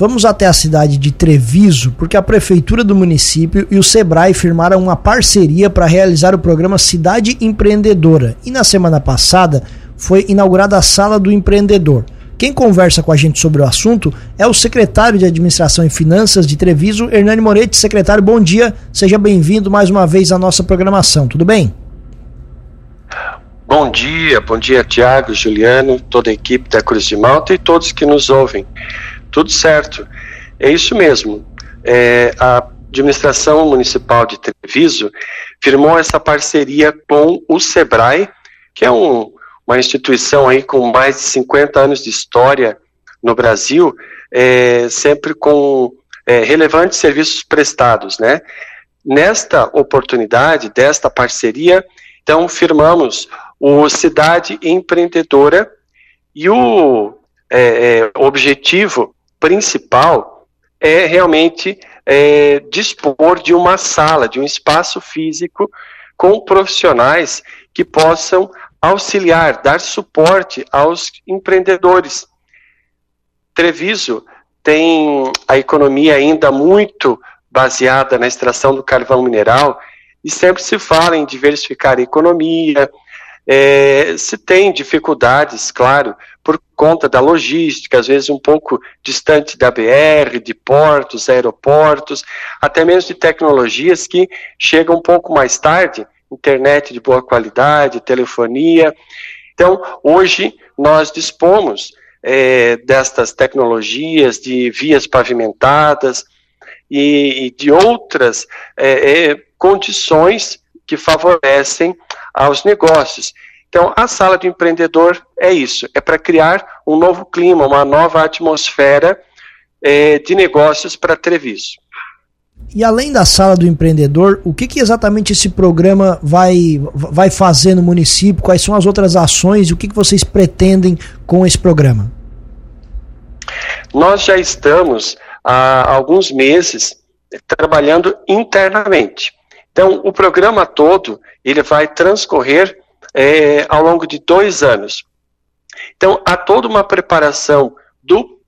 Vamos até a cidade de Treviso, porque a prefeitura do município e o Sebrae firmaram uma parceria para realizar o programa Cidade Empreendedora. E na semana passada foi inaugurada a Sala do Empreendedor. Quem conversa com a gente sobre o assunto é o secretário de Administração e Finanças de Treviso, Hernani Moretti. Secretário, bom dia. Seja bem-vindo mais uma vez à nossa programação. Tudo bem? Bom dia, bom dia, Tiago, Juliano, toda a equipe da Cruz de Malta e todos que nos ouvem. Tudo certo. É isso mesmo. É, a administração municipal de Treviso firmou essa parceria com o SEBRAE, que é um, uma instituição aí com mais de 50 anos de história no Brasil, é, sempre com é, relevantes serviços prestados, né? Nesta oportunidade, desta parceria, então firmamos o Cidade Empreendedora e o é, é objetivo principal é realmente é, dispor de uma sala, de um espaço físico com profissionais que possam auxiliar, dar suporte aos empreendedores. Treviso tem a economia ainda muito baseada na extração do carvão mineral e sempre se fala em diversificar a economia, é, se tem dificuldades, claro, por conta da logística, às vezes um pouco distante da BR, de portos, aeroportos, até mesmo de tecnologias que chegam um pouco mais tarde, internet de boa qualidade, telefonia. Então, hoje nós dispomos é, destas tecnologias, de vias pavimentadas e, e de outras é, é condições que favorecem aos negócios. Então, a sala do empreendedor é isso, é para criar um novo clima, uma nova atmosfera é, de negócios para Treviso. E além da sala do empreendedor, o que, que, exatamente esse programa vai, vai fazer no município? Quais são as outras ações e o que, que vocês pretendem com esse programa? Nós já estamos há alguns meses trabalhando internamente. Então, o programa todo ele vai transcorrer é, ao longo de dois anos. Então, há toda uma preparação do,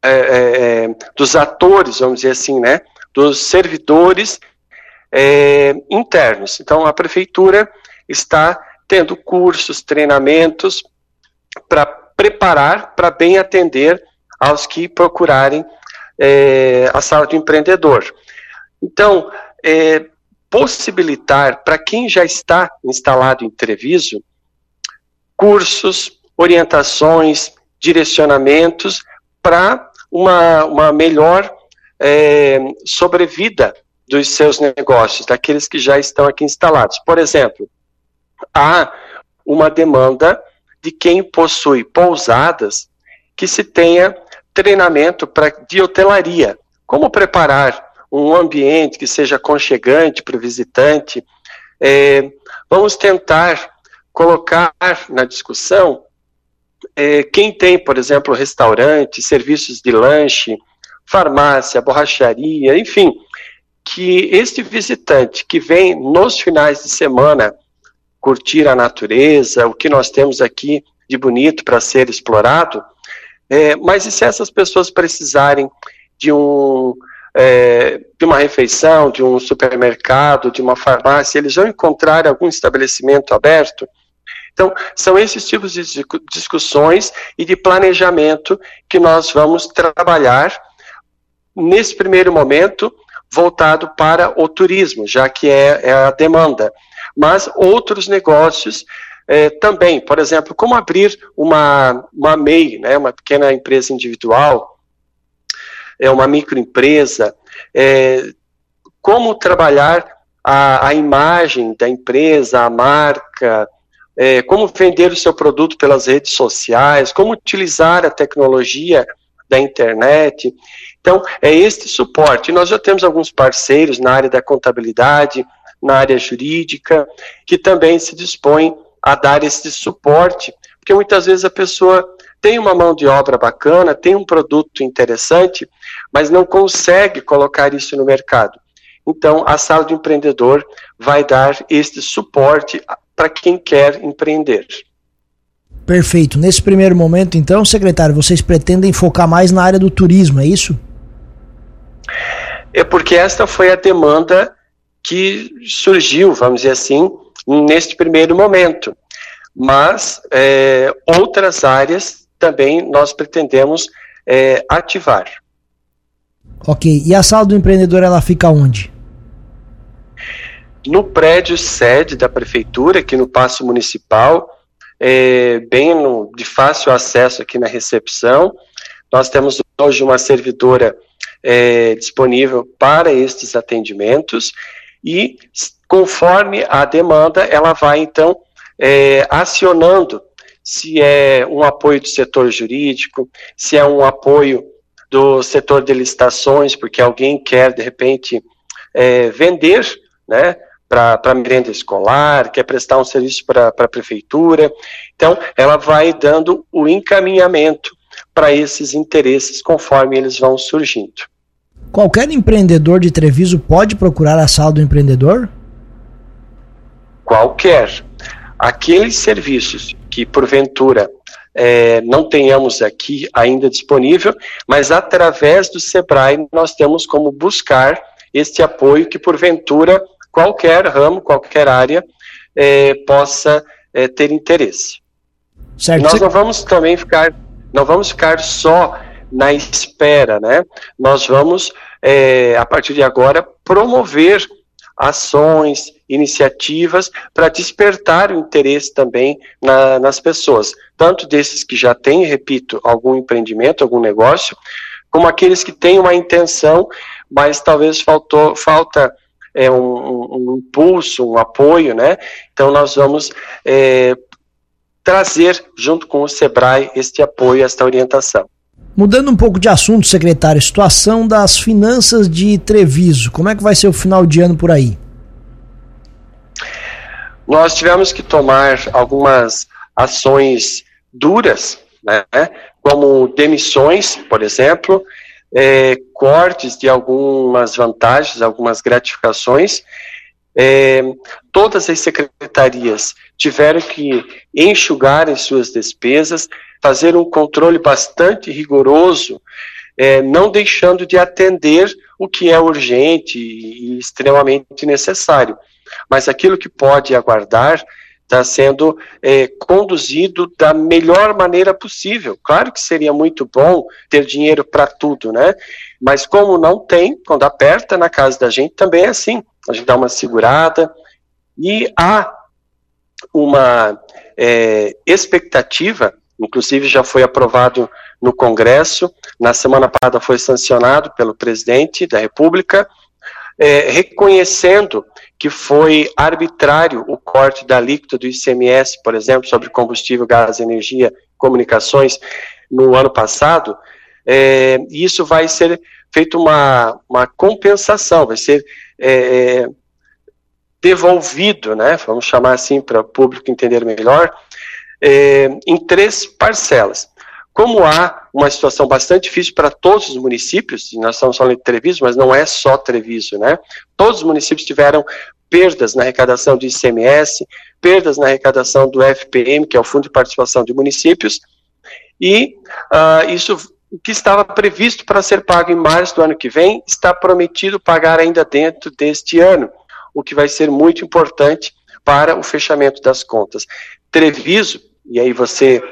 é, é, é dos atores, vamos dizer assim, né, dos servidores é, internos. Então, a prefeitura está tendo cursos, treinamentos para preparar, para bem atender aos que procurarem é, a sala do empreendedor. Então, é, possibilitar para quem já está instalado em Treviso cursos, orientações, direcionamentos para uma, uma melhor é, sobrevida dos seus negócios, daqueles que já estão aqui instalados. Por exemplo, há uma demanda de quem possui pousadas que se tenha treinamento pra, de hotelaria. Como preparar um ambiente que seja aconchegante para o visitante. É, vamos tentar colocar na discussão é, quem tem, por exemplo, restaurante, serviços de lanche, farmácia, borracharia, enfim, que este visitante que vem nos finais de semana curtir a natureza, o que nós temos aqui de bonito para ser explorado, é, mas e se essas pessoas precisarem de um é, de uma refeição, de um supermercado, de uma farmácia, eles vão encontrar algum estabelecimento aberto. Então, são esses tipos de discussões e de planejamento que nós vamos trabalhar nesse primeiro momento voltado para o turismo, já que é, é a demanda. Mas outros negócios é, também, por exemplo, como abrir uma, uma MEI, né, uma pequena empresa individual, é uma microempresa, é, como trabalhar a, a, imagem da empresa, a marca, é, como vender o seu produto pelas redes sociais, como utilizar a tecnologia da internet. Então, é este suporte. Nós já temos alguns parceiros na área da contabilidade, na área jurídica, que também se dispõem a dar esse suporte, porque muitas vezes a pessoa tem uma mão de obra bacana, tem um produto interessante, mas não consegue colocar isso no mercado. Então, a sala do empreendedor vai dar este suporte para quem quer empreender. Perfeito. Nesse primeiro momento, então, secretário, vocês pretendem focar mais na área do turismo, é isso? É porque esta foi a demanda que surgiu, vamos dizer assim, neste primeiro momento. Mas é, outras áreas também nós pretendemos é, ativar. Ok. E a sala do empreendedor ela fica onde? No prédio sede da prefeitura, aqui no Paço Municipal, é, bem no, de fácil acesso aqui na recepção. Nós temos hoje uma servidora é, disponível para estes atendimentos e, conforme a demanda, ela vai então é, acionando se é um apoio do setor jurídico, se é um apoio do setor de licitações, porque alguém quer, de repente, é, vender, né, para merenda escolar, quer prestar um serviço para a prefeitura. Então, ela vai dando o encaminhamento para esses interesses conforme eles vão surgindo. Qualquer empreendedor de Treviso pode procurar a sala do empreendedor? Qualquer. Aqueles serviços que, porventura, é, não tenhamos aqui ainda disponível, mas através do SEBRAE nós temos como buscar este apoio que, porventura, qualquer ramo, qualquer área é, possa é, ter interesse. Certo. nós não vamos também ficar, não vamos ficar só na espera, né? Nós vamos, é, a partir de agora, promover ações, iniciativas para despertar o interesse também na, nas pessoas, tanto desses que já têm, repito, algum empreendimento, algum negócio, como aqueles que têm uma intenção, mas talvez faltou, falta é, um, um, impulso, um apoio, né? Então nós vamos é, trazer, junto com o SEBRAE, este apoio, esta orientação. Mudando um pouco de assunto, secretário, situação das finanças de Treviso, como é que vai ser o final de ano por aí? Nós tivemos que tomar algumas ações duras, né, como demissões, por exemplo, é, cortes de algumas vantagens, algumas gratificações. É, todas as secretarias tiveram que enxugar as suas despesas, fazer um controle bastante rigoroso, é, não deixando de atender o que é urgente e extremamente necessário. Mas aquilo que pode aguardar, está sendo é, conduzido da melhor maneira possível. Claro que seria muito bom ter dinheiro para tudo, né? Mas como não tem, quando aperta na casa da gente, também é assim. A gente dá uma segurada e há uma é, expectativa, inclusive já foi aprovado no Congresso, na semana passada foi sancionado pelo presidente da República, é, reconhecendo que foi arbitrário o corte da alíquota do ICMS, por exemplo, sobre combustível, gás, energia, comunicações, no ano passado, é, isso vai ser feito uma, uma compensação, vai ser é, devolvido, né, vamos chamar assim para o público entender melhor, é, em três parcelas. Como há uma situação bastante difícil para todos os municípios, e nós estamos falando de Treviso, mas não é só Treviso, né? Todos os municípios tiveram perdas na arrecadação do ICMS, perdas na arrecadação do FPM, que é o Fundo de Participação de Municípios, e uh, isso que estava previsto para ser pago em março do ano que vem, está prometido pagar ainda dentro deste ano, o que vai ser muito importante para o fechamento das contas. Treviso, e aí você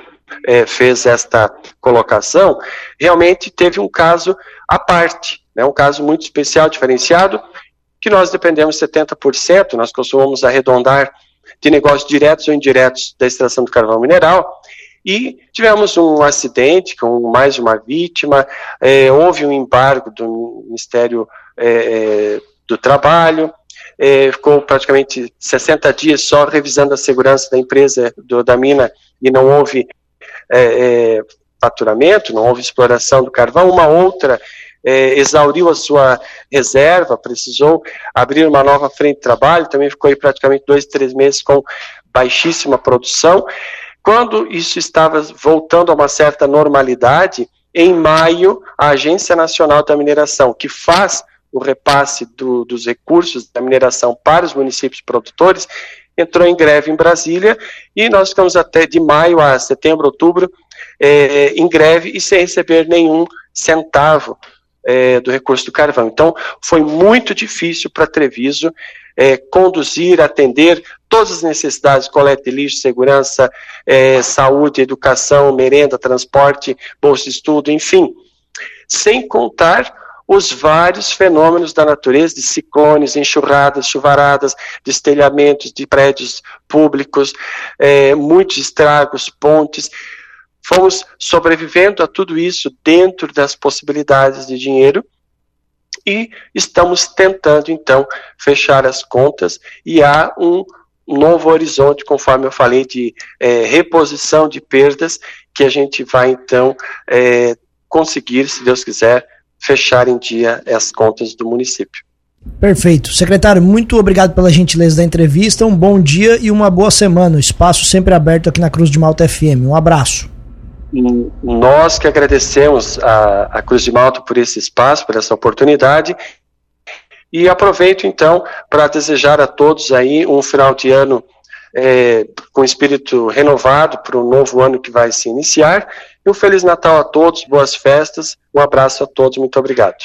é, fez esta colocação, realmente teve um caso à parte, né, um caso muito especial, diferenciado, que nós dependemos 70%, nós costumamos arredondar de negócios diretos ou indiretos da extração do carvão mineral, e tivemos um acidente com mais uma vítima, é, houve um embargo do Ministério é, é do Trabalho, é, ficou praticamente 60 dias só revisando a segurança da empresa, do, da mina, e não houve é, é, faturamento, não houve exploração do carvão. Uma outra é, exauriu a sua reserva, precisou abrir uma nova frente de trabalho, também ficou aí praticamente dois, três meses com baixíssima produção. Quando isso estava voltando a uma certa normalidade, em maio, a Agência Nacional da Mineração, que faz o repasse do, dos recursos da mineração para os municípios produtores, entrou em greve em Brasília e nós ficamos até de maio a setembro, outubro, é, em greve e sem receber nenhum centavo é, do recurso do carvão. Então, foi muito difícil para Treviso é, conduzir, atender todas as necessidades, coleta de lixo, segurança, é, saúde, educação, merenda, transporte, bolsa de estudo, enfim. Sem contar os vários fenômenos da natureza, de ciclones, enxurradas, chuvaradas, destelhamentos de prédios públicos, é, muitos estragos, pontes. Fomos sobrevivendo a tudo isso dentro das possibilidades de dinheiro e estamos tentando, então, fechar as contas e há um novo horizonte, conforme eu falei, de é, reposição de perdas, que a gente vai, então, é, conseguir, se Deus quiser, fechar em dia as contas do município. Perfeito. Secretário, muito obrigado pela gentileza da entrevista. Um bom dia e uma boa semana. O espaço sempre aberto aqui na Cruz de Malta FM. Um abraço. Nós que agradecemos a, a Cruz de Malta por esse espaço, por essa oportunidade. E aproveito então para desejar a todos aí um final de ano é, com espírito renovado para o novo ano que vai se iniciar. Um Feliz Natal a todos, boas festas, um abraço a todos, muito obrigado.